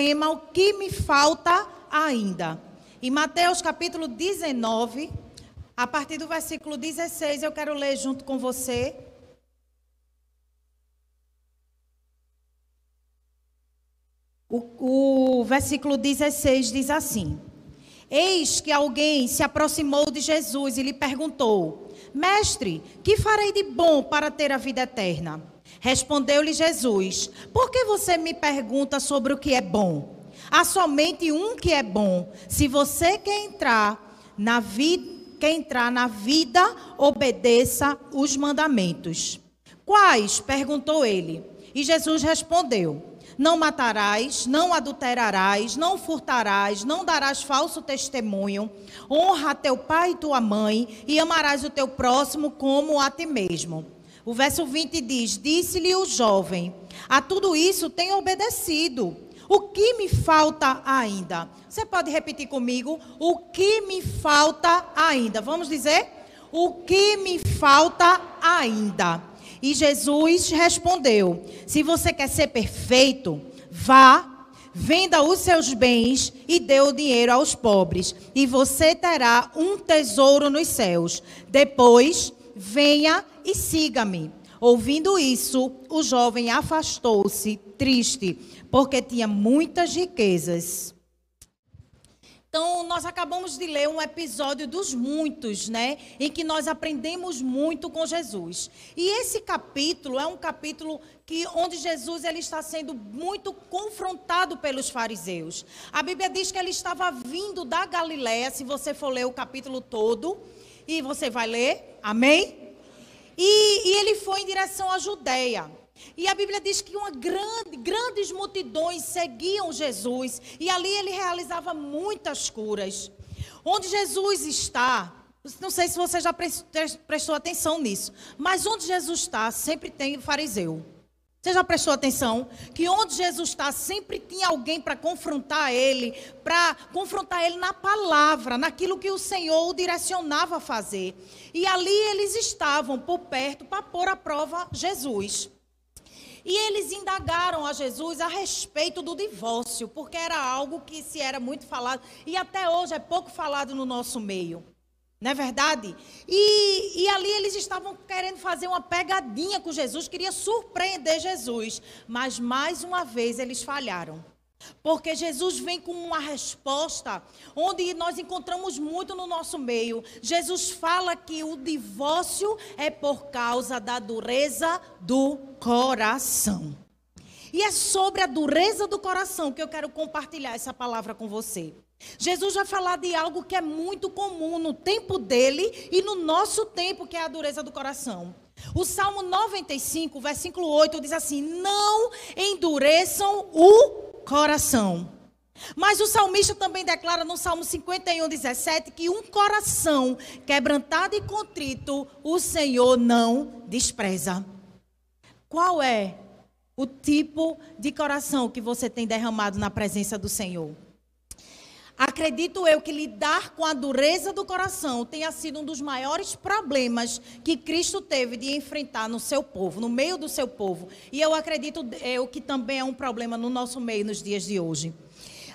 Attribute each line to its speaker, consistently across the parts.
Speaker 1: tema O que me falta ainda. Em Mateus capítulo 19, a partir do versículo 16, eu quero ler junto com você. O, o versículo 16 diz assim: Eis que alguém se aproximou de Jesus e lhe perguntou: Mestre, que farei de bom para ter a vida eterna? Respondeu-lhe Jesus: Por que você me pergunta sobre o que é bom? Há somente um que é bom. Se você quer entrar na vida, quer entrar na vida, obedeça os mandamentos. Quais? perguntou ele. E Jesus respondeu: não matarás, não adulterarás, não furtarás, não darás falso testemunho. Honra teu pai e tua mãe e amarás o teu próximo como a ti mesmo. O verso 20 diz: Disse-lhe o jovem: A tudo isso tenho obedecido. O que me falta ainda? Você pode repetir comigo? O que me falta ainda? Vamos dizer? O que me falta ainda? E Jesus respondeu: Se você quer ser perfeito, vá, venda os seus bens e dê o dinheiro aos pobres, e você terá um tesouro nos céus. Depois, venha e siga-me. Ouvindo isso, o jovem afastou-se, triste, porque tinha muitas riquezas. Então, nós acabamos de ler um episódio dos muitos, né? Em que nós aprendemos muito com Jesus. E esse capítulo é um capítulo que onde Jesus ele está sendo muito confrontado pelos fariseus. A Bíblia diz que ele estava vindo da Galiléia, se você for ler o capítulo todo, e você vai ler, amém? E, e ele foi em direção à Judéia. E a Bíblia diz que uma grande, grandes multidões seguiam Jesus e ali ele realizava muitas curas. Onde Jesus está, não sei se você já prestou atenção nisso, mas onde Jesus está sempre tem fariseu. Você já prestou atenção que onde Jesus está sempre tinha alguém para confrontar ele, para confrontar ele na palavra, naquilo que o Senhor o direcionava a fazer. E ali eles estavam por perto para pôr à prova Jesus. E eles indagaram a Jesus a respeito do divórcio, porque era algo que se era muito falado e até hoje é pouco falado no nosso meio. Não é verdade? E, e ali eles estavam querendo fazer uma pegadinha com Jesus, queria surpreender Jesus. Mas mais uma vez eles falharam. Porque Jesus vem com uma resposta onde nós encontramos muito no nosso meio. Jesus fala que o divórcio é por causa da dureza do coração. E é sobre a dureza do coração que eu quero compartilhar essa palavra com você. Jesus vai falar de algo que é muito comum no tempo dele e no nosso tempo, que é a dureza do coração. O Salmo 95, versículo 8 diz assim: Não endureçam o coração. Mas o salmista também declara no Salmo 51, 17 que um coração quebrantado e contrito o Senhor não despreza. Qual é o tipo de coração que você tem derramado na presença do Senhor? Acredito eu que lidar com a dureza do coração tenha sido um dos maiores problemas que Cristo teve de enfrentar no seu povo, no meio do seu povo. E eu acredito eu que também é um problema no nosso meio nos dias de hoje.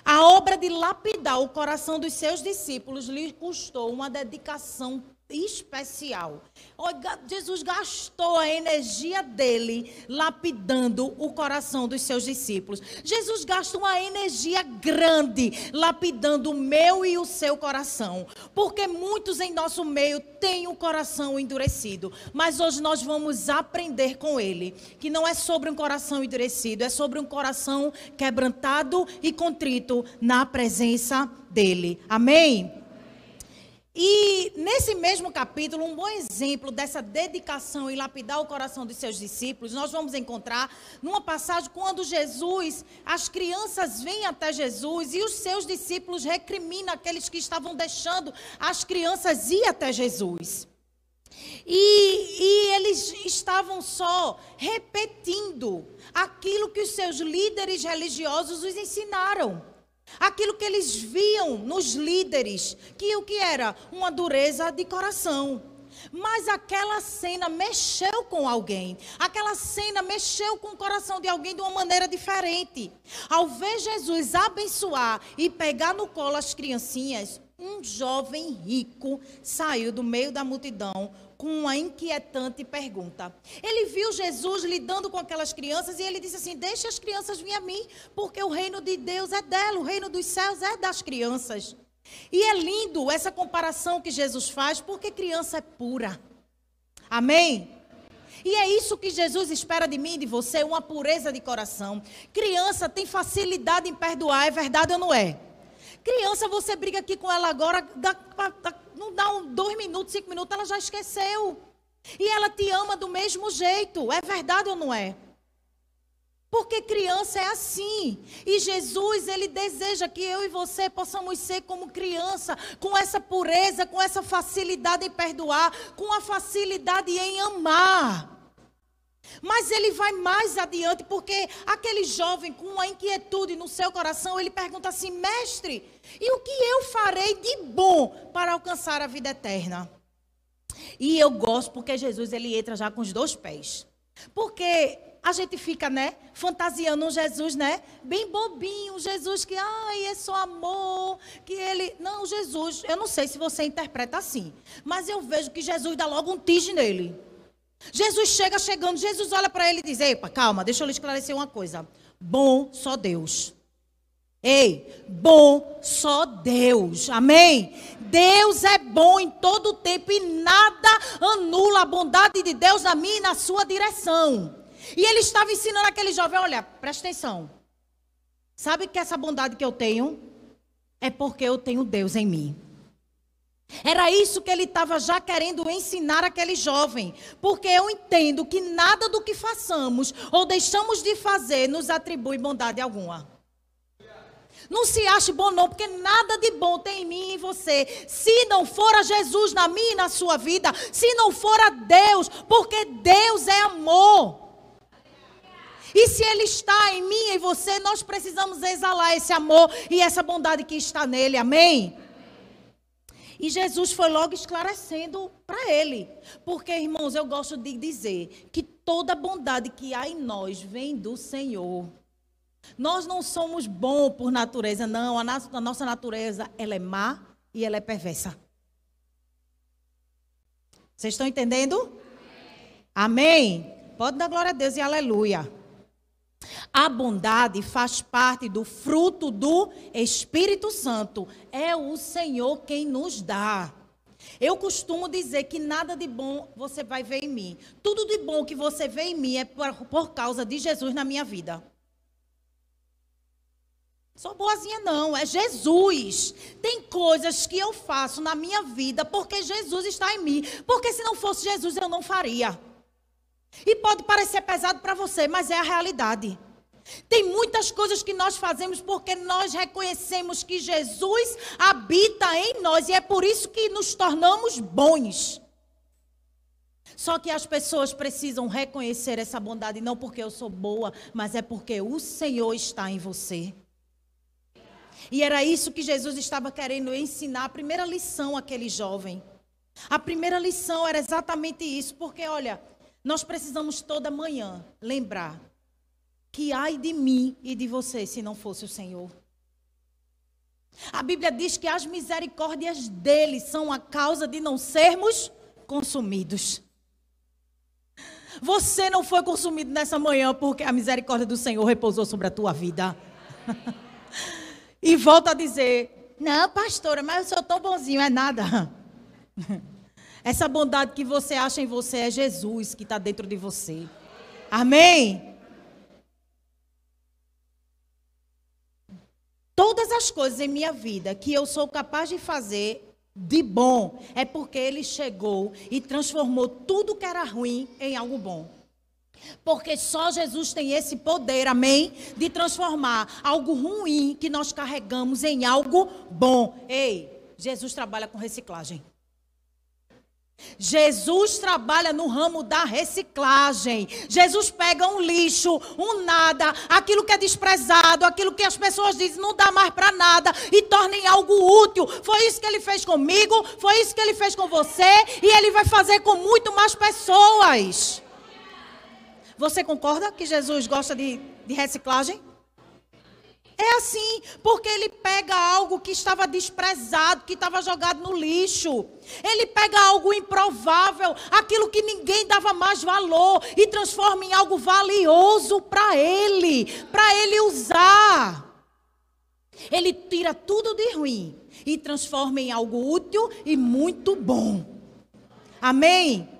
Speaker 1: A obra de lapidar o coração dos seus discípulos lhe custou uma dedicação especial. Jesus gastou a energia dele lapidando o coração dos seus discípulos. Jesus gasta uma energia grande lapidando o meu e o seu coração. Porque muitos em nosso meio têm o coração endurecido. Mas hoje nós vamos aprender com ele que não é sobre um coração endurecido, é sobre um coração quebrantado e contrito na presença dele. Amém? E nesse mesmo capítulo, um bom exemplo dessa dedicação em lapidar o coração dos seus discípulos, nós vamos encontrar numa passagem quando Jesus, as crianças vêm até Jesus e os seus discípulos recriminam aqueles que estavam deixando as crianças ir até Jesus. E, e eles estavam só repetindo aquilo que os seus líderes religiosos os ensinaram. Aquilo que eles viam nos líderes, que o que era? Uma dureza de coração. Mas aquela cena mexeu com alguém. Aquela cena mexeu com o coração de alguém de uma maneira diferente. Ao ver Jesus abençoar e pegar no colo as criancinhas, um jovem rico saiu do meio da multidão com uma inquietante pergunta. Ele viu Jesus lidando com aquelas crianças e ele disse assim: Deixe as crianças vir a mim, porque o reino de Deus é dela, o reino dos céus é das crianças. E é lindo essa comparação que Jesus faz, porque criança é pura. Amém? E é isso que Jesus espera de mim e de você, uma pureza de coração. Criança tem facilidade em perdoar, é verdade ou não é? Criança, você briga aqui com ela agora, dá, dá, não dá um, dois minutos, cinco minutos, ela já esqueceu. E ela te ama do mesmo jeito, é verdade ou não é? Porque criança é assim. E Jesus, ele deseja que eu e você possamos ser como criança, com essa pureza, com essa facilidade em perdoar, com a facilidade em amar. Mas ele vai mais adiante, porque aquele jovem com uma inquietude no seu coração, ele pergunta assim: Mestre, e o que eu farei de bom para alcançar a vida eterna? E eu gosto porque Jesus ele entra já com os dois pés. Porque a gente fica, né, fantasiando um Jesus, né, bem bobinho, um Jesus que, ai, é só amor, que ele, não, Jesus, eu não sei se você interpreta assim, mas eu vejo que Jesus dá logo um tige nele. Jesus chega chegando, Jesus olha para ele e diz: Epa, calma, deixa eu lhe esclarecer uma coisa. Bom só Deus. Ei, bom só Deus. Amém? Deus é bom em todo o tempo e nada anula a bondade de Deus na minha e na sua direção. E ele estava ensinando aquele jovem: olha, presta atenção. Sabe que essa bondade que eu tenho é porque eu tenho Deus em mim. Era isso que ele estava já querendo ensinar aquele jovem. Porque eu entendo que nada do que façamos ou deixamos de fazer nos atribui bondade alguma. Não se ache bom, não, porque nada de bom tem em mim e em você. Se não for a Jesus na minha e na sua vida, se não for a Deus, porque Deus é amor. E se Ele está em mim e em você, nós precisamos exalar esse amor e essa bondade que está nele. Amém? E Jesus foi logo esclarecendo para ele. Porque, irmãos, eu gosto de dizer que toda bondade que há em nós vem do Senhor. Nós não somos bons por natureza, não. A, nossa natureza, ela é má e ela é perversa. Vocês estão entendendo? Amém. Amém. Pode dar glória a Deus e aleluia. A bondade faz parte do fruto do Espírito Santo. É o Senhor quem nos dá. Eu costumo dizer que nada de bom você vai ver em mim. Tudo de bom que você vê em mim é por, por causa de Jesus na minha vida. Sou boazinha não, é Jesus. Tem coisas que eu faço na minha vida porque Jesus está em mim. Porque se não fosse Jesus eu não faria. E pode parecer pesado para você, mas é a realidade. Tem muitas coisas que nós fazemos porque nós reconhecemos que Jesus habita em nós e é por isso que nos tornamos bons. Só que as pessoas precisam reconhecer essa bondade não porque eu sou boa, mas é porque o Senhor está em você. E era isso que Jesus estava querendo ensinar, a primeira lição àquele jovem. A primeira lição era exatamente isso, porque olha, nós precisamos toda manhã lembrar que ai de mim e de você se não fosse o Senhor. A Bíblia diz que as misericórdias dele são a causa de não sermos consumidos. Você não foi consumido nessa manhã porque a misericórdia do Senhor repousou sobre a tua vida. e volta a dizer: Não, pastora, mas eu sou tão bonzinho, é nada. Essa bondade que você acha em você é Jesus que está dentro de você. Amém? Todas as coisas em minha vida que eu sou capaz de fazer de bom é porque Ele chegou e transformou tudo que era ruim em algo bom. Porque só Jesus tem esse poder, amém? De transformar algo ruim que nós carregamos em algo bom. Ei, Jesus trabalha com reciclagem. Jesus trabalha no ramo da reciclagem. Jesus pega um lixo, um nada, aquilo que é desprezado, aquilo que as pessoas dizem não dá mais para nada e torna em algo útil. Foi isso que ele fez comigo, foi isso que ele fez com você e ele vai fazer com muito mais pessoas. Você concorda que Jesus gosta de, de reciclagem? É assim, porque ele pega algo que estava desprezado, que estava jogado no lixo. Ele pega algo improvável, aquilo que ninguém dava mais valor, e transforma em algo valioso para ele, para ele usar. Ele tira tudo de ruim e transforma em algo útil e muito bom. Amém?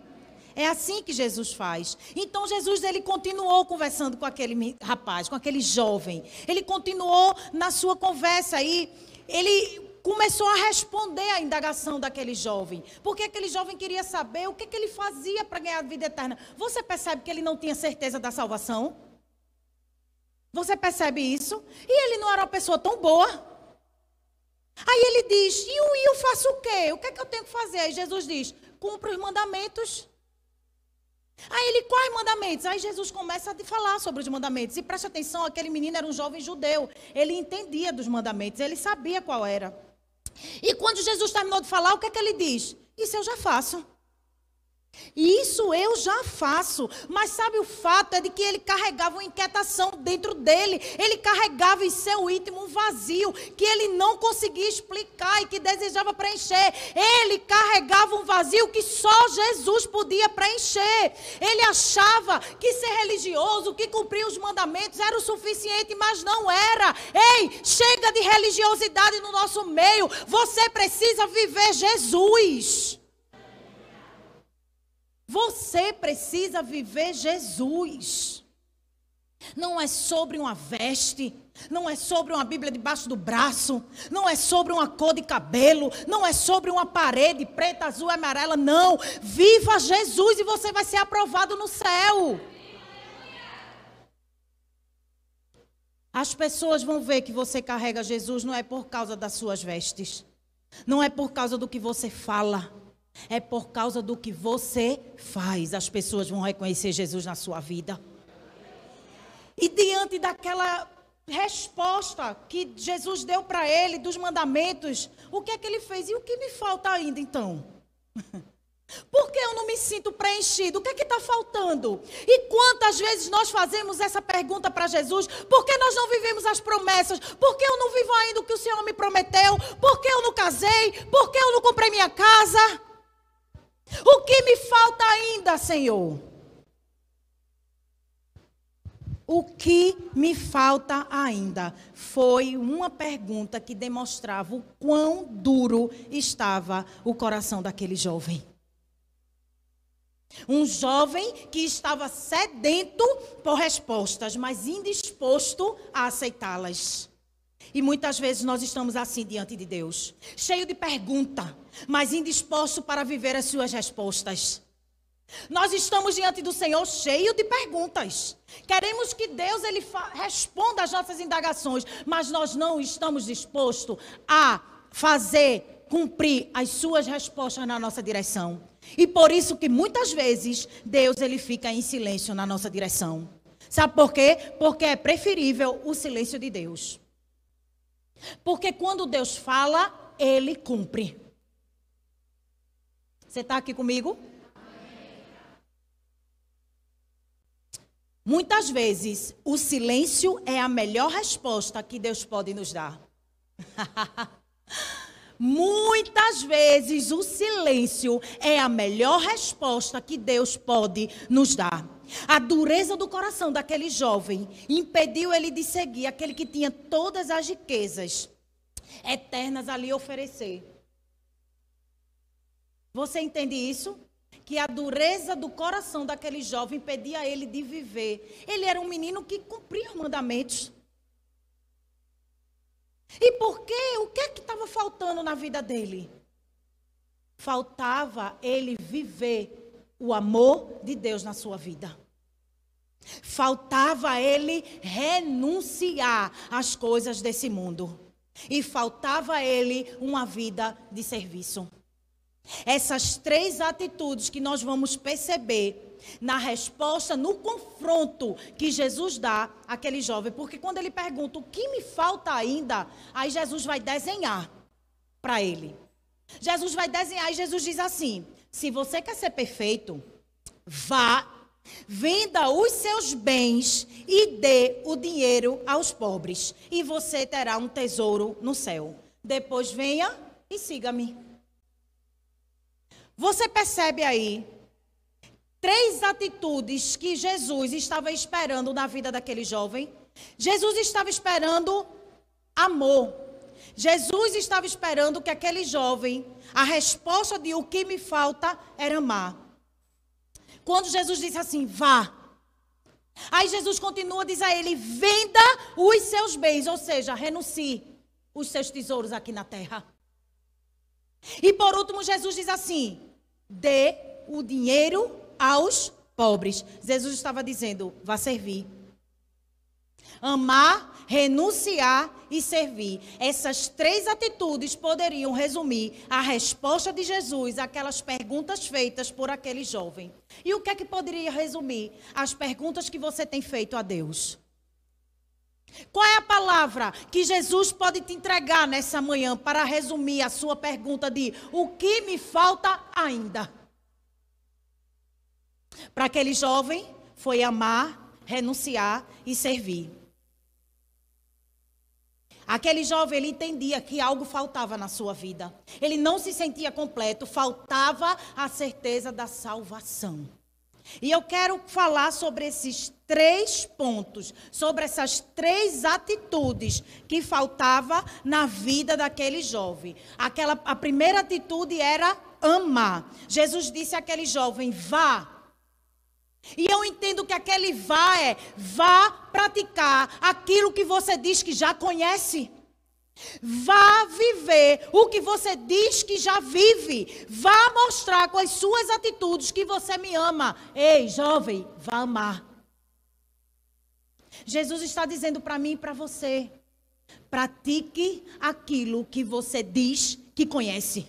Speaker 1: É assim que Jesus faz. Então Jesus ele continuou conversando com aquele rapaz, com aquele jovem. Ele continuou na sua conversa aí. Ele começou a responder à indagação daquele jovem. Porque aquele jovem queria saber o que, que ele fazia para ganhar a vida eterna. Você percebe que ele não tinha certeza da salvação? Você percebe isso? E ele não era uma pessoa tão boa. Aí ele diz: e eu, eu faço o quê? O que é que eu tenho que fazer? Aí Jesus diz: cumpra os mandamentos. Aí ele, quais mandamentos? Aí Jesus começa a falar sobre os mandamentos. E preste atenção, aquele menino era um jovem judeu. Ele entendia dos mandamentos, ele sabia qual era. E quando Jesus terminou de falar, o que é que ele diz? Isso eu já faço. Isso eu já faço. Mas sabe o fato é de que ele carregava uma inquietação dentro dele. Ele carregava em seu íntimo um vazio que ele não conseguia explicar e que desejava preencher. Ele carregava um vazio que só Jesus podia preencher. Ele achava que ser religioso, que cumprir os mandamentos era o suficiente, mas não era. Ei, chega de religiosidade no nosso meio. Você precisa viver Jesus. Você precisa viver Jesus. Não é sobre uma veste, não é sobre uma Bíblia debaixo do braço, não é sobre uma cor de cabelo, não é sobre uma parede preta, azul, amarela, não. Viva Jesus e você vai ser aprovado no céu. As pessoas vão ver que você carrega Jesus não é por causa das suas vestes, não é por causa do que você fala é por causa do que você faz. As pessoas vão reconhecer Jesus na sua vida. E diante daquela resposta que Jesus deu para ele dos mandamentos, o que é que ele fez? E o que me falta ainda então? Por que eu não me sinto preenchido? O que é que está faltando? E quantas vezes nós fazemos essa pergunta para Jesus? Por que nós não vivemos as promessas? Por que eu não vivo ainda o que o Senhor me prometeu? Por que eu não casei? Por que eu não comprei minha casa? O que me falta ainda, Senhor? O que me falta ainda foi uma pergunta que demonstrava o quão duro estava o coração daquele jovem. Um jovem que estava sedento por respostas, mas indisposto a aceitá-las. E muitas vezes nós estamos assim diante de Deus, cheio de pergunta, mas indisposto para viver as suas respostas. Nós estamos diante do Senhor cheio de perguntas. Queremos que Deus ele responda às nossas indagações, mas nós não estamos dispostos a fazer cumprir as suas respostas na nossa direção. E por isso que muitas vezes Deus ele fica em silêncio na nossa direção. Sabe por quê? Porque é preferível o silêncio de Deus. Porque quando Deus fala, ele cumpre. Você está aqui comigo? Muitas vezes, o silêncio é a melhor resposta que Deus pode nos dar. Muitas vezes, o silêncio é a melhor resposta que Deus pode nos dar. A dureza do coração daquele jovem impediu ele de seguir aquele que tinha todas as riquezas eternas ali oferecer. Você entende isso? Que a dureza do coração daquele jovem impedia ele de viver. Ele era um menino que cumpria os mandamentos. E por quê? O que é que estava faltando na vida dele? Faltava ele viver o amor de Deus na sua vida. Faltava ele renunciar às coisas desse mundo. E faltava ele uma vida de serviço. Essas três atitudes que nós vamos perceber na resposta, no confronto que Jesus dá àquele jovem. Porque quando ele pergunta o que me falta ainda, aí Jesus vai desenhar para ele. Jesus vai desenhar e Jesus diz assim: se você quer ser perfeito, vá, venda os seus bens e dê o dinheiro aos pobres, e você terá um tesouro no céu. Depois venha e siga-me. Você percebe aí três atitudes que Jesus estava esperando na vida daquele jovem? Jesus estava esperando amor. Jesus estava esperando que aquele jovem, a resposta de o que me falta era amar. Quando Jesus disse assim, vá. Aí Jesus continua, diz a ele: venda os seus bens, ou seja, renuncie os seus tesouros aqui na terra. E por último, Jesus diz assim: dê o dinheiro aos pobres. Jesus estava dizendo: vá servir. Amar, renunciar e servir. Essas três atitudes poderiam resumir a resposta de Jesus àquelas perguntas feitas por aquele jovem. E o que é que poderia resumir? As perguntas que você tem feito a Deus. Qual é a palavra que Jesus pode te entregar nessa manhã para resumir a sua pergunta de o que me falta ainda? Para aquele jovem, foi amar, renunciar e servir. Aquele jovem, ele entendia que algo faltava na sua vida. Ele não se sentia completo, faltava a certeza da salvação. E eu quero falar sobre esses três pontos, sobre essas três atitudes que faltava na vida daquele jovem. Aquela a primeira atitude era amar. Jesus disse àquele jovem: "Vá". E eu entendo que aquele vá é vá praticar aquilo que você diz que já conhece. Vá viver o que você diz que já vive. Vá mostrar com as suas atitudes que você me ama. Ei, jovem, vá amar. Jesus está dizendo para mim e para você: pratique aquilo que você diz que conhece.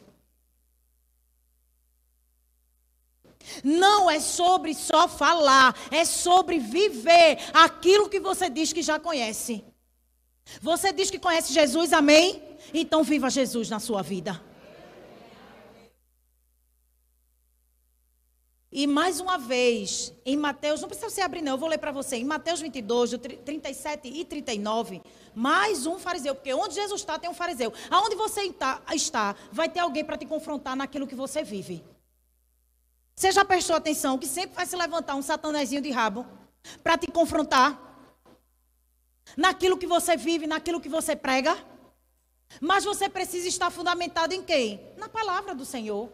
Speaker 1: Não é sobre só falar, é sobre viver aquilo que você diz que já conhece. Você diz que conhece Jesus, amém? Então viva Jesus na sua vida. E mais uma vez, em Mateus, não precisa você abrir não, eu vou ler para você. Em Mateus 22, 37 e 39, mais um fariseu, porque onde Jesus está tem um fariseu. Aonde você está, vai ter alguém para te confrontar naquilo que você vive. Você já prestou atenção que sempre vai se levantar um satanezinho de rabo para te confrontar? Naquilo que você vive, naquilo que você prega. Mas você precisa estar fundamentado em quem? Na palavra do Senhor.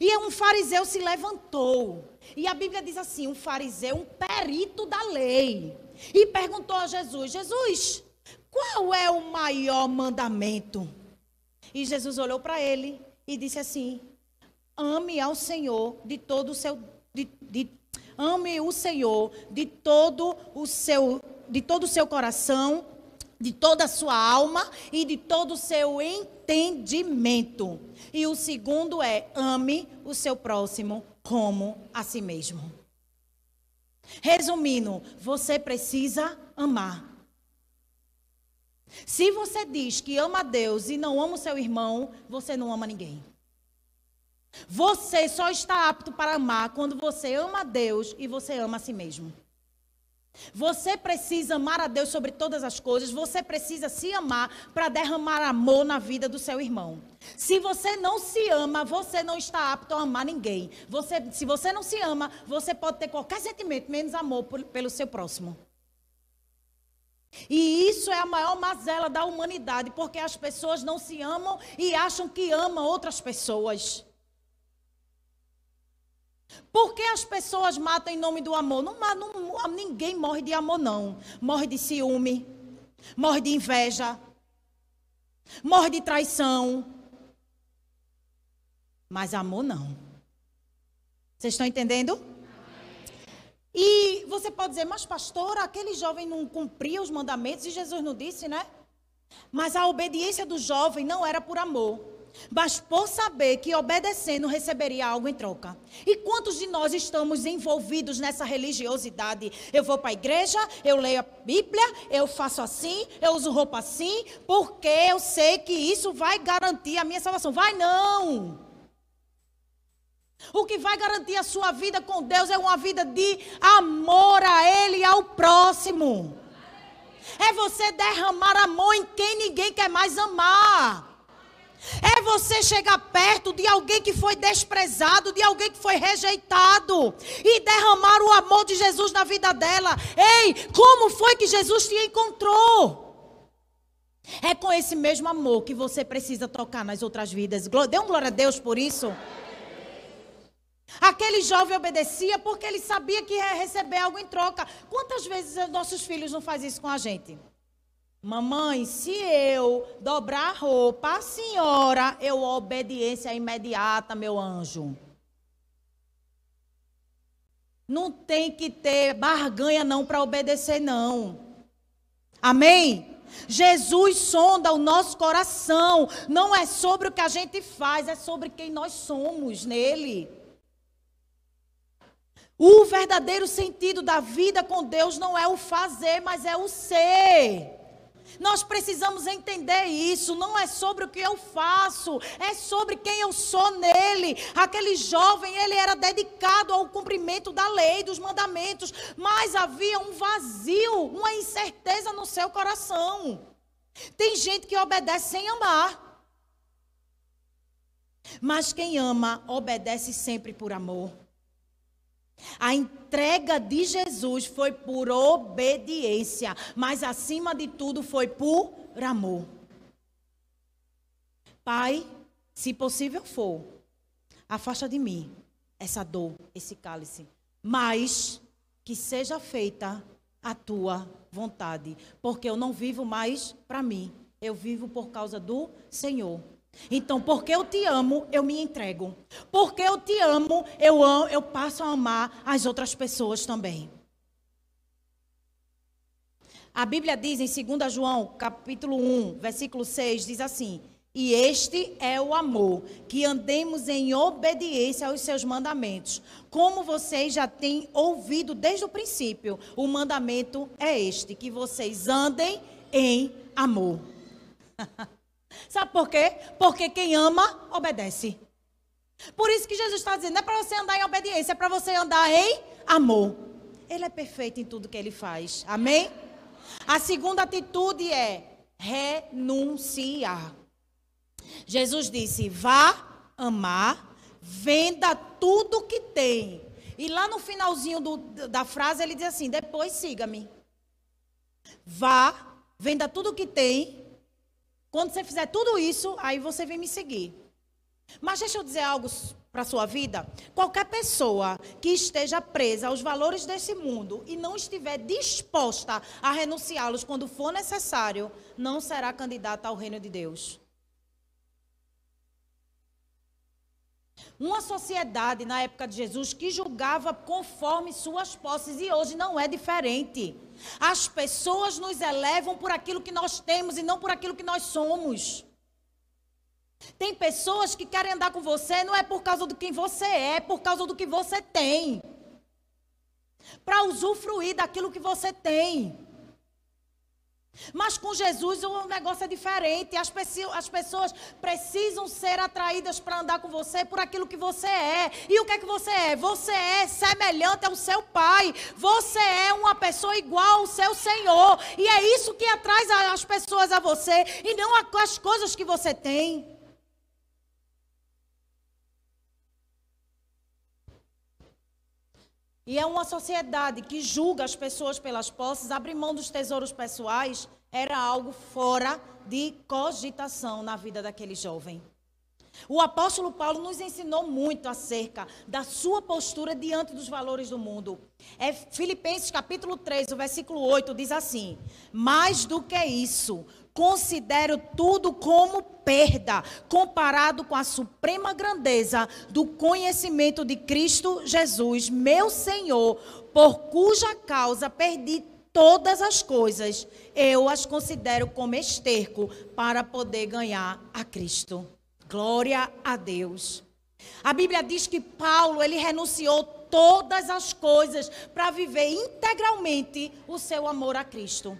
Speaker 1: E um fariseu se levantou. E a Bíblia diz assim: um fariseu, um perito da lei. E perguntou a Jesus: Jesus, qual é o maior mandamento? E Jesus olhou para ele e disse assim: Ame ao Senhor de todo o seu. De, de, ame o Senhor de todo o seu de todo o seu coração, de toda a sua alma e de todo o seu entendimento. E o segundo é: ame o seu próximo como a si mesmo. Resumindo, você precisa amar. Se você diz que ama a Deus e não ama o seu irmão, você não ama ninguém. Você só está apto para amar quando você ama a Deus e você ama a si mesmo. Você precisa amar a Deus sobre todas as coisas, você precisa se amar para derramar amor na vida do seu irmão. Se você não se ama, você não está apto a amar ninguém. Você, se você não se ama, você pode ter qualquer sentimento, menos amor por, pelo seu próximo. E isso é a maior mazela da humanidade, porque as pessoas não se amam e acham que amam outras pessoas. Por que as pessoas matam em nome do amor? Não, não, ninguém morre de amor, não. Morre de ciúme, morre de inveja, morre de traição. Mas amor não. Vocês estão entendendo? E você pode dizer, mas pastor, aquele jovem não cumpria os mandamentos e Jesus não disse, né? Mas a obediência do jovem não era por amor. Mas por saber que obedecendo receberia algo em troca. E quantos de nós estamos envolvidos nessa religiosidade? Eu vou para a igreja, eu leio a Bíblia, eu faço assim, eu uso roupa assim, porque eu sei que isso vai garantir a minha salvação. Vai não! O que vai garantir a sua vida com Deus é uma vida de amor a Ele e ao próximo. É você derramar amor em quem ninguém quer mais amar. É você chegar perto de alguém que foi desprezado, de alguém que foi rejeitado e derramar o amor de Jesus na vida dela. Ei, como foi que Jesus te encontrou? É com esse mesmo amor que você precisa tocar nas outras vidas. Dê um glória a Deus por isso. Aquele jovem obedecia porque ele sabia que ia receber algo em troca. Quantas vezes nossos filhos não fazem isso com a gente? Mamãe, se eu dobrar a roupa, a senhora, eu obediência imediata, meu anjo. Não tem que ter barganha não para obedecer não. Amém? Jesus sonda o nosso coração. Não é sobre o que a gente faz, é sobre quem nós somos nele. O verdadeiro sentido da vida com Deus não é o fazer, mas é o ser. Nós precisamos entender isso. Não é sobre o que eu faço, é sobre quem eu sou nele. Aquele jovem, ele era dedicado ao cumprimento da lei, dos mandamentos, mas havia um vazio, uma incerteza no seu coração. Tem gente que obedece sem amar. Mas quem ama, obedece sempre por amor. A entrega de Jesus foi por obediência, mas acima de tudo foi por amor. Pai, se possível for, afasta de mim essa dor, esse cálice, mas que seja feita a tua vontade, porque eu não vivo mais para mim, eu vivo por causa do Senhor. Então, porque eu te amo, eu me entrego. Porque eu te amo, eu amo, eu passo a amar as outras pessoas também. A Bíblia diz em 2 João, capítulo 1, versículo 6, diz assim: "E este é o amor, que andemos em obediência aos seus mandamentos. Como vocês já têm ouvido desde o princípio, o mandamento é este, que vocês andem em amor." Sabe por quê? Porque quem ama, obedece. Por isso que Jesus está dizendo, não é para você andar em obediência, é para você andar em amor. Ele é perfeito em tudo que ele faz. Amém? A segunda atitude é renunciar. Jesus disse: vá amar, venda tudo que tem. E lá no finalzinho do, da frase ele diz assim: depois siga-me. Vá, venda tudo que tem quando você fizer tudo isso, aí você vem me seguir. Mas deixa eu dizer algo para a sua vida. Qualquer pessoa que esteja presa aos valores desse mundo e não estiver disposta a renunciá-los quando for necessário, não será candidata ao reino de Deus. Uma sociedade na época de Jesus que julgava conforme suas posses e hoje não é diferente. As pessoas nos elevam por aquilo que nós temos e não por aquilo que nós somos. Tem pessoas que querem andar com você não é por causa do quem você é, é por causa do que você tem. Para usufruir daquilo que você tem. Mas com Jesus o negócio é diferente. As, as pessoas precisam ser atraídas para andar com você por aquilo que você é. E o que é que você é? Você é semelhante ao seu Pai. Você é uma pessoa igual ao seu Senhor. E é isso que atrai as pessoas a você e não as coisas que você tem. E é uma sociedade que julga as pessoas pelas posses, abrir mão dos tesouros pessoais, era algo fora de cogitação na vida daquele jovem. O apóstolo Paulo nos ensinou muito acerca da sua postura diante dos valores do mundo. É Filipenses capítulo 3, o versículo 8 diz assim: "Mais do que isso, considero tudo como perda, comparado com a suprema grandeza do conhecimento de Cristo Jesus, meu Senhor, por cuja causa perdi todas as coisas, eu as considero como esterco para poder ganhar a Cristo. Glória a Deus. A Bíblia diz que Paulo, ele renunciou todas as coisas para viver integralmente o seu amor a Cristo.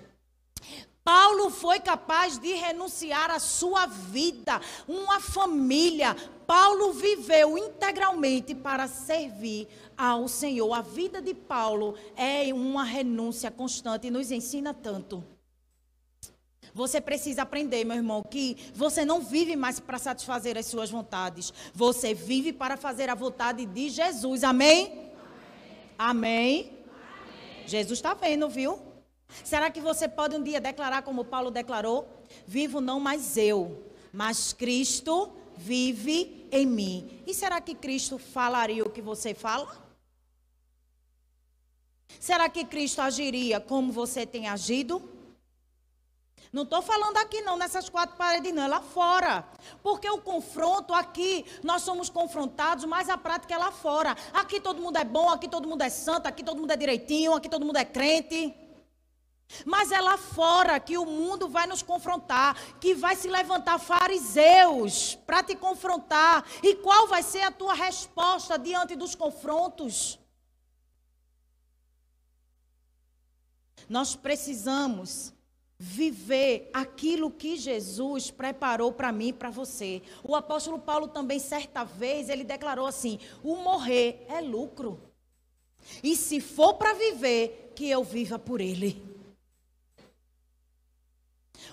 Speaker 1: Paulo foi capaz de renunciar à sua vida, uma família. Paulo viveu integralmente para servir ao Senhor. A vida de Paulo é uma renúncia constante e nos ensina tanto. Você precisa aprender, meu irmão, que você não vive mais para satisfazer as suas vontades. Você vive para fazer a vontade de Jesus. Amém? Amém. Amém. Jesus está vendo, viu? Será que você pode um dia declarar como Paulo declarou? Vivo não mais eu, mas Cristo vive em mim. E será que Cristo falaria o que você fala? Será que Cristo agiria como você tem agido? Não estou falando aqui não, nessas quatro paredes não, é lá fora. Porque o confronto aqui, nós somos confrontados, mas a prática é lá fora. Aqui todo mundo é bom, aqui todo mundo é santo, aqui todo mundo é direitinho, aqui todo mundo é crente. Mas é lá fora que o mundo vai nos confrontar, que vai se levantar fariseus para te confrontar. E qual vai ser a tua resposta diante dos confrontos? Nós precisamos viver aquilo que Jesus preparou para mim e para você. O apóstolo Paulo também certa vez ele declarou assim: "O morrer é lucro. E se for para viver, que eu viva por ele."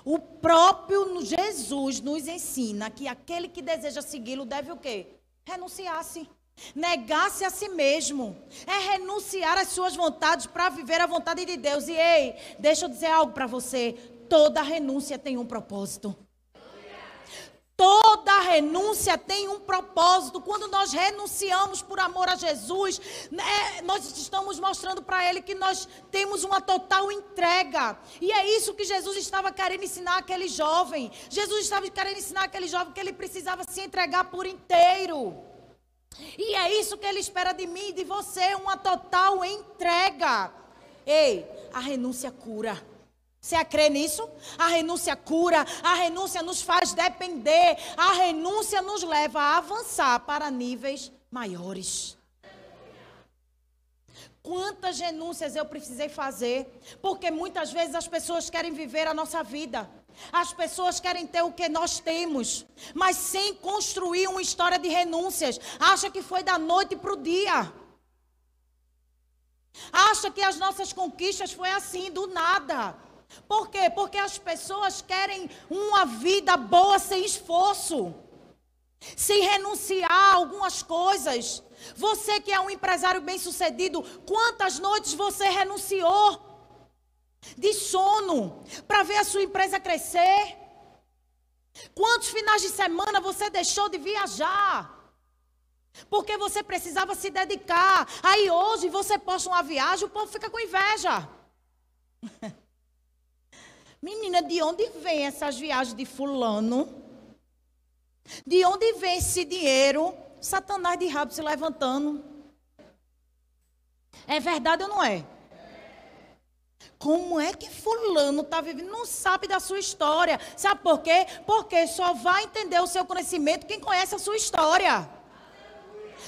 Speaker 1: O próprio Jesus nos ensina que aquele que deseja segui-lo deve o quê? Renunciar-se. Negar-se a si mesmo. É renunciar às suas vontades para viver a vontade de Deus. E ei, deixa eu dizer algo para você. Toda renúncia tem um propósito. Toda renúncia tem um propósito. Quando nós renunciamos por amor a Jesus, né, nós estamos mostrando para Ele que nós temos uma total entrega. E é isso que Jesus estava querendo ensinar aquele jovem. Jesus estava querendo ensinar aquele jovem que ele precisava se entregar por inteiro. E é isso que Ele espera de mim e de você, uma total entrega. Ei, a renúncia cura. Você crê nisso? A renúncia cura, a renúncia nos faz depender, a renúncia nos leva a avançar para níveis maiores. Quantas renúncias eu precisei fazer? Porque muitas vezes as pessoas querem viver a nossa vida. As pessoas querem ter o que nós temos, mas sem construir uma história de renúncias. Acha que foi da noite para o dia. Acha que as nossas conquistas foi assim, do nada. Por quê? Porque as pessoas querem uma vida boa sem esforço, sem renunciar a algumas coisas. Você que é um empresário bem-sucedido, quantas noites você renunciou de sono para ver a sua empresa crescer? Quantos finais de semana você deixou de viajar? Porque você precisava se dedicar. Aí hoje você posta uma viagem, o povo fica com inveja. Menina, de onde vem essas viagens de fulano? De onde vem esse dinheiro? Satanás de rabo se levantando. É verdade ou não é? Como é que fulano está vivendo? Não sabe da sua história. Sabe por quê? Porque só vai entender o seu conhecimento quem conhece a sua história.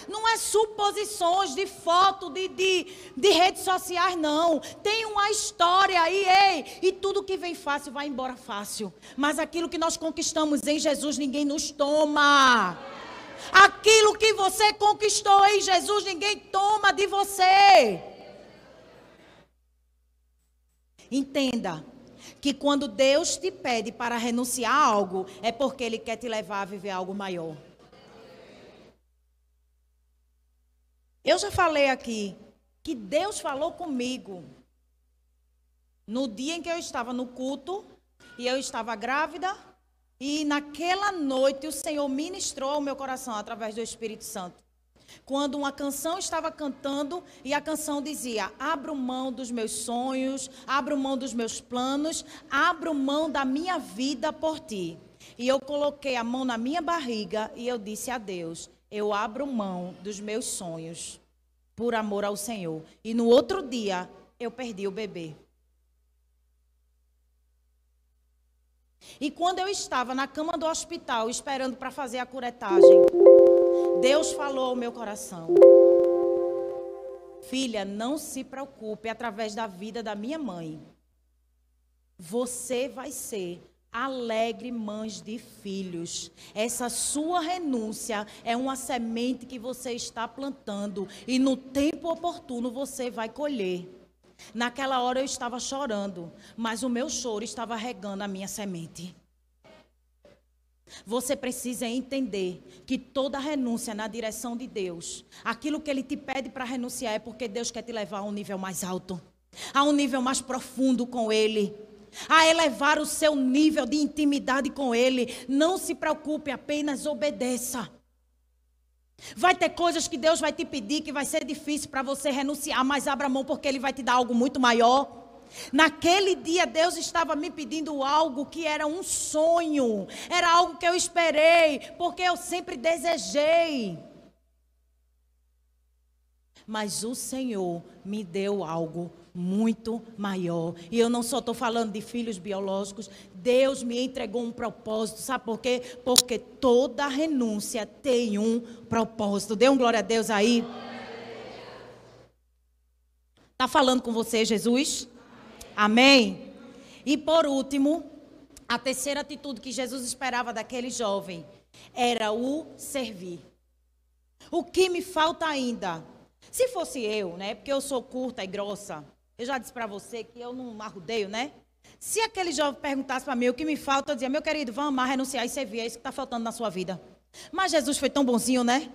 Speaker 1: Não é suposições de foto, de, de, de redes sociais, não. Tem uma história aí, ei. E tudo que vem fácil vai embora fácil. Mas aquilo que nós conquistamos em Jesus, ninguém nos toma. Aquilo que você conquistou em Jesus, ninguém toma de você. Entenda que quando Deus te pede para renunciar a algo, é porque Ele quer te levar a viver algo maior. Eu já falei aqui que Deus falou comigo no dia em que eu estava no culto e eu estava grávida e naquela noite o Senhor ministrou ao meu coração através do Espírito Santo. Quando uma canção estava cantando e a canção dizia: Abro mão dos meus sonhos, abro mão dos meus planos, abro mão da minha vida por ti. E eu coloquei a mão na minha barriga e eu disse a Deus: eu abro mão dos meus sonhos por amor ao Senhor. E no outro dia, eu perdi o bebê. E quando eu estava na cama do hospital esperando para fazer a curetagem, Deus falou ao meu coração: Filha, não se preocupe através da vida da minha mãe. Você vai ser alegre mães de filhos. Essa sua renúncia é uma semente que você está plantando e no tempo oportuno você vai colher. Naquela hora eu estava chorando, mas o meu choro estava regando a minha semente. Você precisa entender que toda renúncia na direção de Deus, aquilo que Ele te pede para renunciar é porque Deus quer te levar a um nível mais alto, a um nível mais profundo com Ele, a elevar o seu nível de intimidade com Ele. Não se preocupe, apenas obedeça. Vai ter coisas que Deus vai te pedir que vai ser difícil para você renunciar, mas abra mão porque Ele vai te dar algo muito maior. Naquele dia, Deus estava me pedindo algo que era um sonho, era algo que eu esperei, porque eu sempre desejei. Mas o Senhor me deu algo muito maior. E eu não só estou falando de filhos biológicos, Deus me entregou um propósito. Sabe por quê? Porque toda renúncia tem um propósito. Dê um glória a Deus aí. Está falando com você, Jesus? Amém? E por último, a terceira atitude que Jesus esperava daquele jovem era o servir. O que me falta ainda? Se fosse eu, né? Porque eu sou curta e grossa. Eu já disse para você que eu não arrudeio, né? Se aquele jovem perguntasse para mim o que me falta, eu dizia, meu querido, vamos amar, renunciar e servir. É isso que está faltando na sua vida. Mas Jesus foi tão bonzinho, né?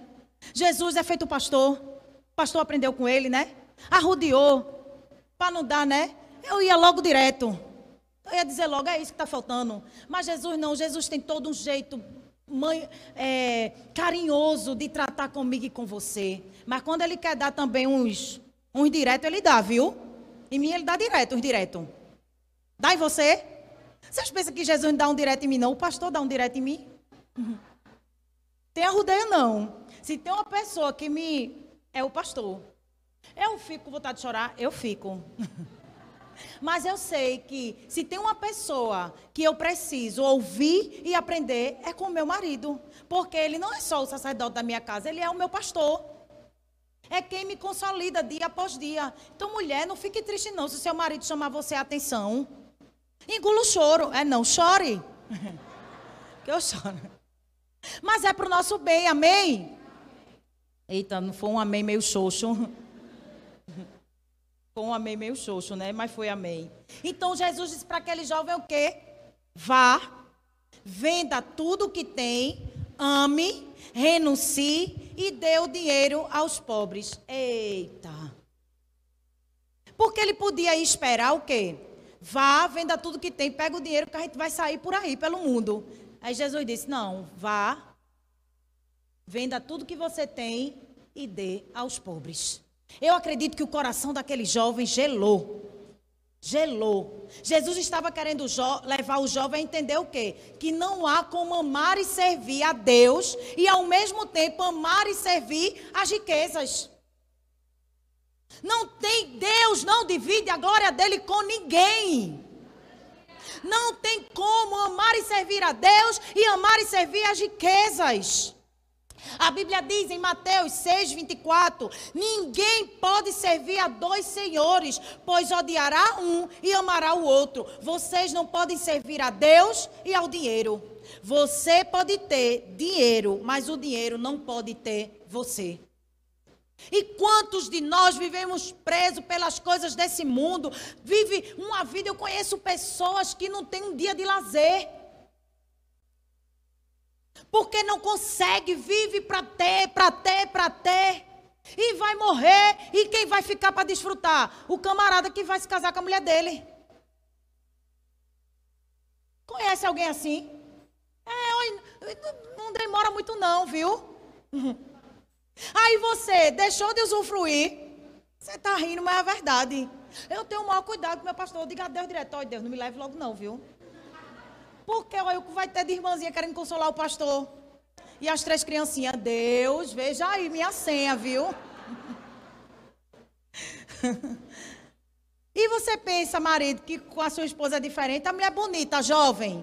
Speaker 1: Jesus é feito pastor. O pastor aprendeu com ele, né? Arrudeou. Para não dar, né? Eu ia logo direto. Eu ia dizer logo, é isso que está faltando. Mas Jesus não, Jesus tem todo um jeito mãe, é, carinhoso de tratar comigo e com você. Mas quando ele quer dar também uns, uns diretos, ele dá, viu? Em mim ele dá direto, uns diretos. Dá em você? Vocês pensam que Jesus dá um direto em mim? Não, o pastor dá um direto em mim. Uhum. Tem arrudeia, não. Se tem uma pessoa que me. É o pastor. Eu fico com vontade de chorar, eu fico. Mas eu sei que se tem uma pessoa que eu preciso ouvir e aprender, é com o meu marido. Porque ele não é só o sacerdote da minha casa, ele é o meu pastor. É quem me consolida dia após dia. Então, mulher, não fique triste não se seu marido chamar você a atenção. Engula o choro. É não, chore. que eu choro. Mas é para o nosso bem, amém? Eita, não foi um amém meio xoxo. Foi um amém meio xoxo, né? Mas foi amém. Então Jesus disse para aquele jovem o quê? Vá, venda tudo o que tem, ame, renuncie e dê o dinheiro aos pobres. Eita. Porque ele podia esperar o quê? Vá, venda tudo que tem, pega o dinheiro que a gente vai sair por aí, pelo mundo. Aí Jesus disse: Não, vá, venda tudo que você tem e dê aos pobres. Eu acredito que o coração daquele jovem gelou. Gelou. Jesus estava querendo levar o jovem a entender o quê? Que não há como amar e servir a Deus e ao mesmo tempo amar e servir as riquezas. Não tem Deus não divide a glória dele com ninguém. Não tem como amar e servir a Deus e amar e servir as riquezas. A Bíblia diz em Mateus 6, 24: Ninguém pode servir a dois senhores, pois odiará um e amará o outro. Vocês não podem servir a Deus e ao dinheiro. Você pode ter dinheiro, mas o dinheiro não pode ter você. E quantos de nós vivemos presos pelas coisas desse mundo? Vive uma vida, eu conheço pessoas que não têm um dia de lazer. Porque não consegue, vive para ter, para ter, para ter. E vai morrer. E quem vai ficar para desfrutar? O camarada que vai se casar com a mulher dele. Conhece alguém assim? É, não demora muito não, viu? Aí você deixou de usufruir. Você está rindo, mas é verdade. Eu tenho o maior cuidado com meu pastor. Eu digo a Deus direto, olha Deus, não me leve logo não, viu? Porque olha o que vai ter de irmãzinha querendo consolar o pastor. E as três criancinhas, Deus, veja aí minha senha, viu? e você pensa, marido, que com a sua esposa é diferente, a mulher é bonita, jovem.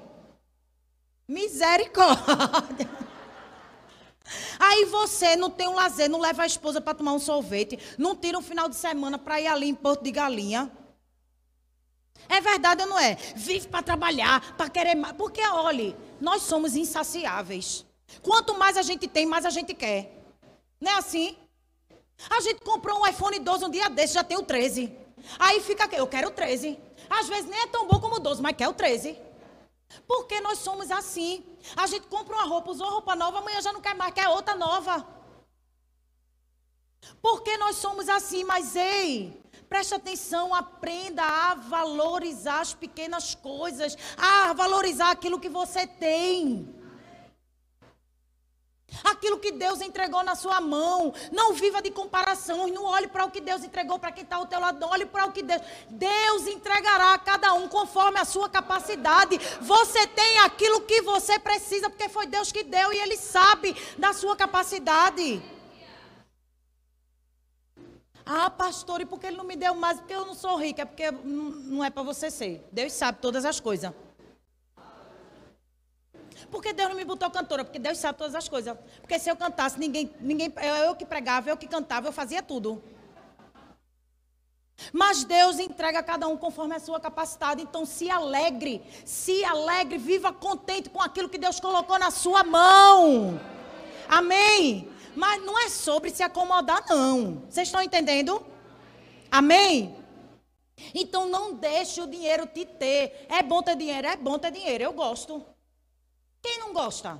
Speaker 1: Misericórdia. Aí você não tem um lazer, não leva a esposa para tomar um sorvete, não tira um final de semana para ir ali em Porto de Galinha. É verdade ou não é? Vive para trabalhar, para querer mais. Porque, olhe, nós somos insaciáveis. Quanto mais a gente tem, mais a gente quer. Não é assim? A gente comprou um iPhone 12 um dia desse, já tem o 13. Aí fica aqui, eu quero o 13. Às vezes nem é tão bom como o 12, mas quer o 13. Porque nós somos assim. A gente compra uma roupa, usou roupa nova, amanhã já não quer mais, quer outra nova. Porque nós somos assim, mas ei, preste atenção, aprenda a valorizar as pequenas coisas, a valorizar aquilo que você tem. Aquilo que Deus entregou na sua mão. Não viva de comparações. Não olhe para o que Deus entregou para quem está ao teu lado. Não olhe para o que Deus. Deus entregará a cada um conforme a sua capacidade. Você tem aquilo que você precisa, porque foi Deus que deu e Ele sabe da sua capacidade. Ah, pastor, e por que ele não me deu mais? Porque eu não sou rica, é porque não é para você ser. Deus sabe todas as coisas. Por que Deus não me botou cantora? Porque Deus sabe todas as coisas. Porque se eu cantasse, ninguém, ninguém, eu que pregava, eu que cantava, eu fazia tudo. Mas Deus entrega a cada um conforme a sua capacidade. Então se alegre, se alegre, viva contente com aquilo que Deus colocou na sua mão. Amém? Mas não é sobre se acomodar, não. Vocês estão entendendo? Amém? Então não deixe o dinheiro te ter. É bom ter dinheiro? É bom ter dinheiro. Eu gosto. Quem não gosta?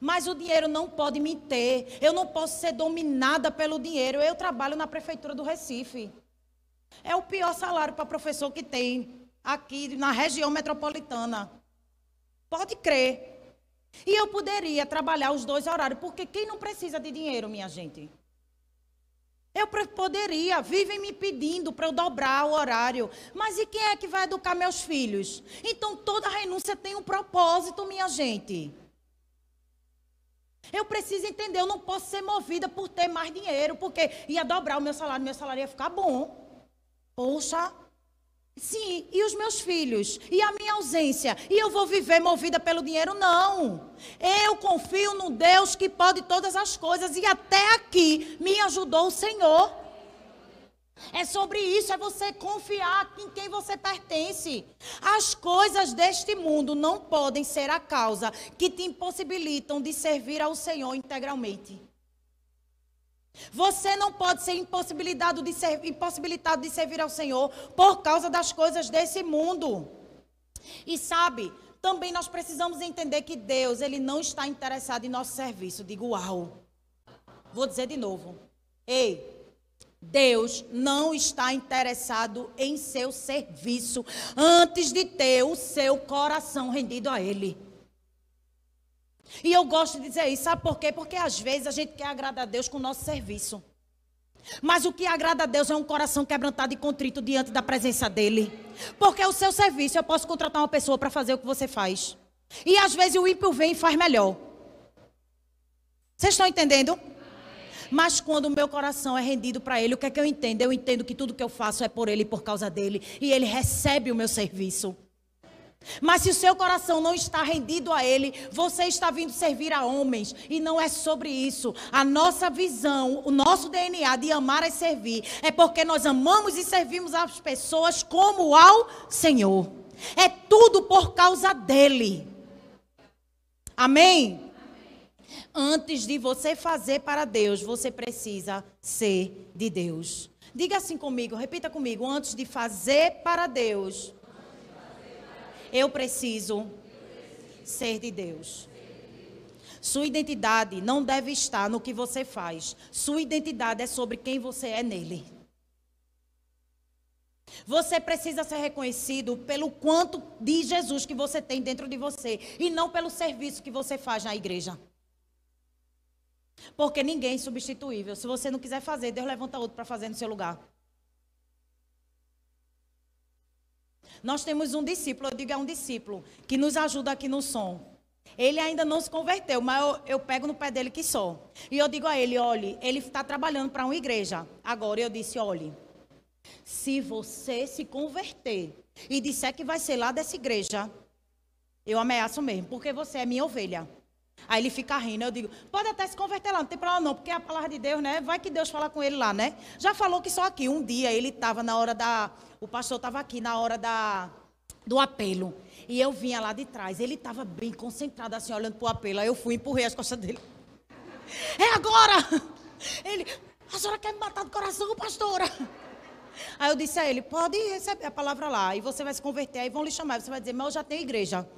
Speaker 1: Mas o dinheiro não pode me ter. Eu não posso ser dominada pelo dinheiro. Eu trabalho na prefeitura do Recife. É o pior salário para professor que tem aqui na região metropolitana. Pode crer. E eu poderia trabalhar os dois horários, porque quem não precisa de dinheiro, minha gente? Eu poderia, vivem me pedindo para eu dobrar o horário. Mas e quem é que vai educar meus filhos? Então toda renúncia tem um propósito, minha gente. Eu preciso entender, eu não posso ser movida por ter mais dinheiro, porque ia dobrar o meu salário, meu salário ia ficar bom. Poxa, Sim, e os meus filhos? E a minha ausência? E eu vou viver movida pelo dinheiro? Não. Eu confio no Deus que pode todas as coisas e até aqui me ajudou o Senhor. É sobre isso, é você confiar em quem você pertence. As coisas deste mundo não podem ser a causa que te impossibilitam de servir ao Senhor integralmente. Você não pode ser impossibilitado de, ser, impossibilitado de servir ao Senhor por causa das coisas desse mundo. E sabe, também nós precisamos entender que Deus, Ele não está interessado em nosso serviço. Digo, uau. Vou dizer de novo. Ei, Deus não está interessado em seu serviço antes de ter o seu coração rendido a Ele. E eu gosto de dizer isso, sabe por quê? Porque às vezes a gente quer agradar a Deus com o nosso serviço. Mas o que agrada a Deus é um coração quebrantado e contrito diante da presença dEle. Porque o seu serviço, eu posso contratar uma pessoa para fazer o que você faz. E às vezes o ímpio vem e faz melhor. Vocês estão entendendo? Mas quando o meu coração é rendido para Ele, o que é que eu entendo? Eu entendo que tudo que eu faço é por Ele e por causa dEle. E Ele recebe o meu serviço. Mas se o seu coração não está rendido a Ele, você está vindo servir a homens. E não é sobre isso. A nossa visão, o nosso DNA de amar e servir, é porque nós amamos e servimos as pessoas como ao Senhor. É tudo por causa dEle. Amém? Antes de você fazer para Deus, você precisa ser de Deus. Diga assim comigo, repita comigo. Antes de fazer para Deus eu preciso ser de Deus. Sua identidade não deve estar no que você faz. Sua identidade é sobre quem você é nele. Você precisa ser reconhecido pelo quanto de Jesus que você tem dentro de você e não pelo serviço que você faz na igreja. Porque ninguém é substituível. Se você não quiser fazer, Deus levanta outro para fazer no seu lugar. Nós temos um discípulo, eu digo é um discípulo, que nos ajuda aqui no som. Ele ainda não se converteu, mas eu, eu pego no pé dele que só. E eu digo a ele: olhe, ele está trabalhando para uma igreja. Agora eu disse: olhe, se você se converter e disser que vai ser lá dessa igreja, Eu ameaço mesmo, porque você é minha ovelha. Aí ele fica rindo. Eu digo, pode até se converter lá, não tem problema não, porque a palavra de Deus, né? Vai que Deus fala com ele lá, né? Já falou que só aqui, um dia ele estava na hora da. O pastor estava aqui na hora da, do apelo. E eu vinha lá de trás. Ele estava bem concentrado, assim, olhando para o apelo. Aí eu fui e empurrei as costas dele. É agora! Ele, a senhora quer me matar do coração, pastora? Aí eu disse a ele, pode receber a palavra lá. E você vai se converter, aí vão lhe chamar. Você vai dizer, mas eu já tenho igreja.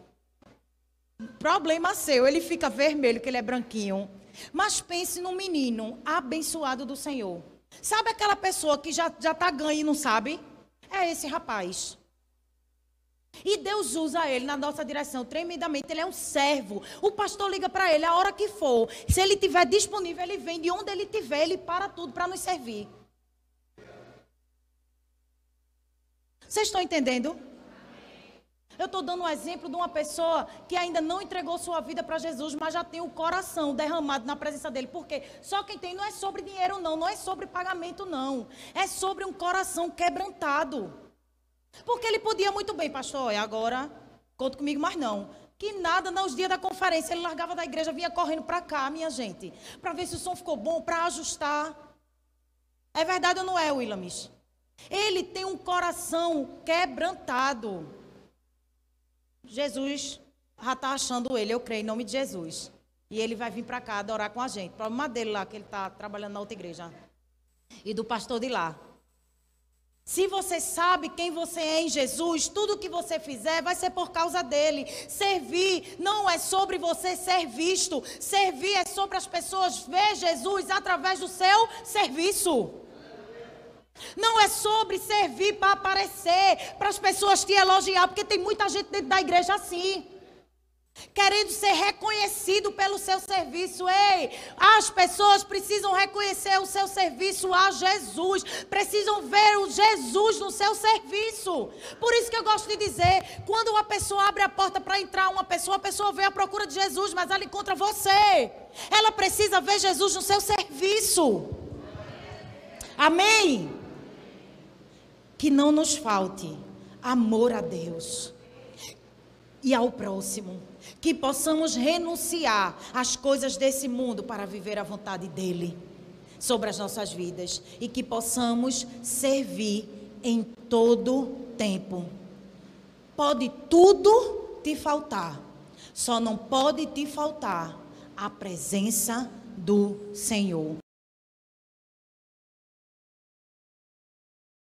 Speaker 1: Problema seu, ele fica vermelho, que ele é branquinho. Mas pense num menino abençoado do Senhor. Sabe aquela pessoa que já está ganha e não sabe? É esse rapaz. E Deus usa ele na nossa direção tremendamente. Ele é um servo. O pastor liga para ele a hora que for. Se ele estiver disponível, ele vem. De onde ele estiver, ele para tudo para nos servir. Vocês estão entendendo? Eu estou dando um exemplo de uma pessoa que ainda não entregou sua vida para Jesus, mas já tem o coração derramado na presença dele. Porque só quem tem não é sobre dinheiro, não, não é sobre pagamento, não. É sobre um coração quebrantado. Porque ele podia muito bem, pastor, e agora, conta comigo, mas não. Que nada, nos dias da conferência, ele largava da igreja, vinha correndo para cá, minha gente, para ver se o som ficou bom, para ajustar. É verdade ou não é, Willamis? Ele tem um coração quebrantado. Jesus já está achando ele, eu creio, em nome de Jesus. E ele vai vir para cá adorar com a gente. O problema dele lá, que ele está trabalhando na outra igreja. E do pastor de lá. Se você sabe quem você é em Jesus, tudo que você fizer vai ser por causa dele. Servir não é sobre você ser visto. Servir é sobre as pessoas ver Jesus através do seu serviço. Não é sobre servir para aparecer, para as pessoas te elogiar, porque tem muita gente dentro da igreja assim. Querendo ser reconhecido pelo seu serviço. Ei, as pessoas precisam reconhecer o seu serviço a Jesus. Precisam ver o Jesus no seu serviço. Por isso que eu gosto de dizer: quando uma pessoa abre a porta para entrar, uma pessoa, a pessoa vem à procura de Jesus, mas ela encontra você. Ela precisa ver Jesus no seu serviço. Amém? Que não nos falte amor a Deus e ao próximo. Que possamos renunciar às coisas desse mundo para viver a vontade dEle sobre as nossas vidas. E que possamos servir em todo tempo. Pode tudo te faltar, só não pode te faltar a presença do Senhor.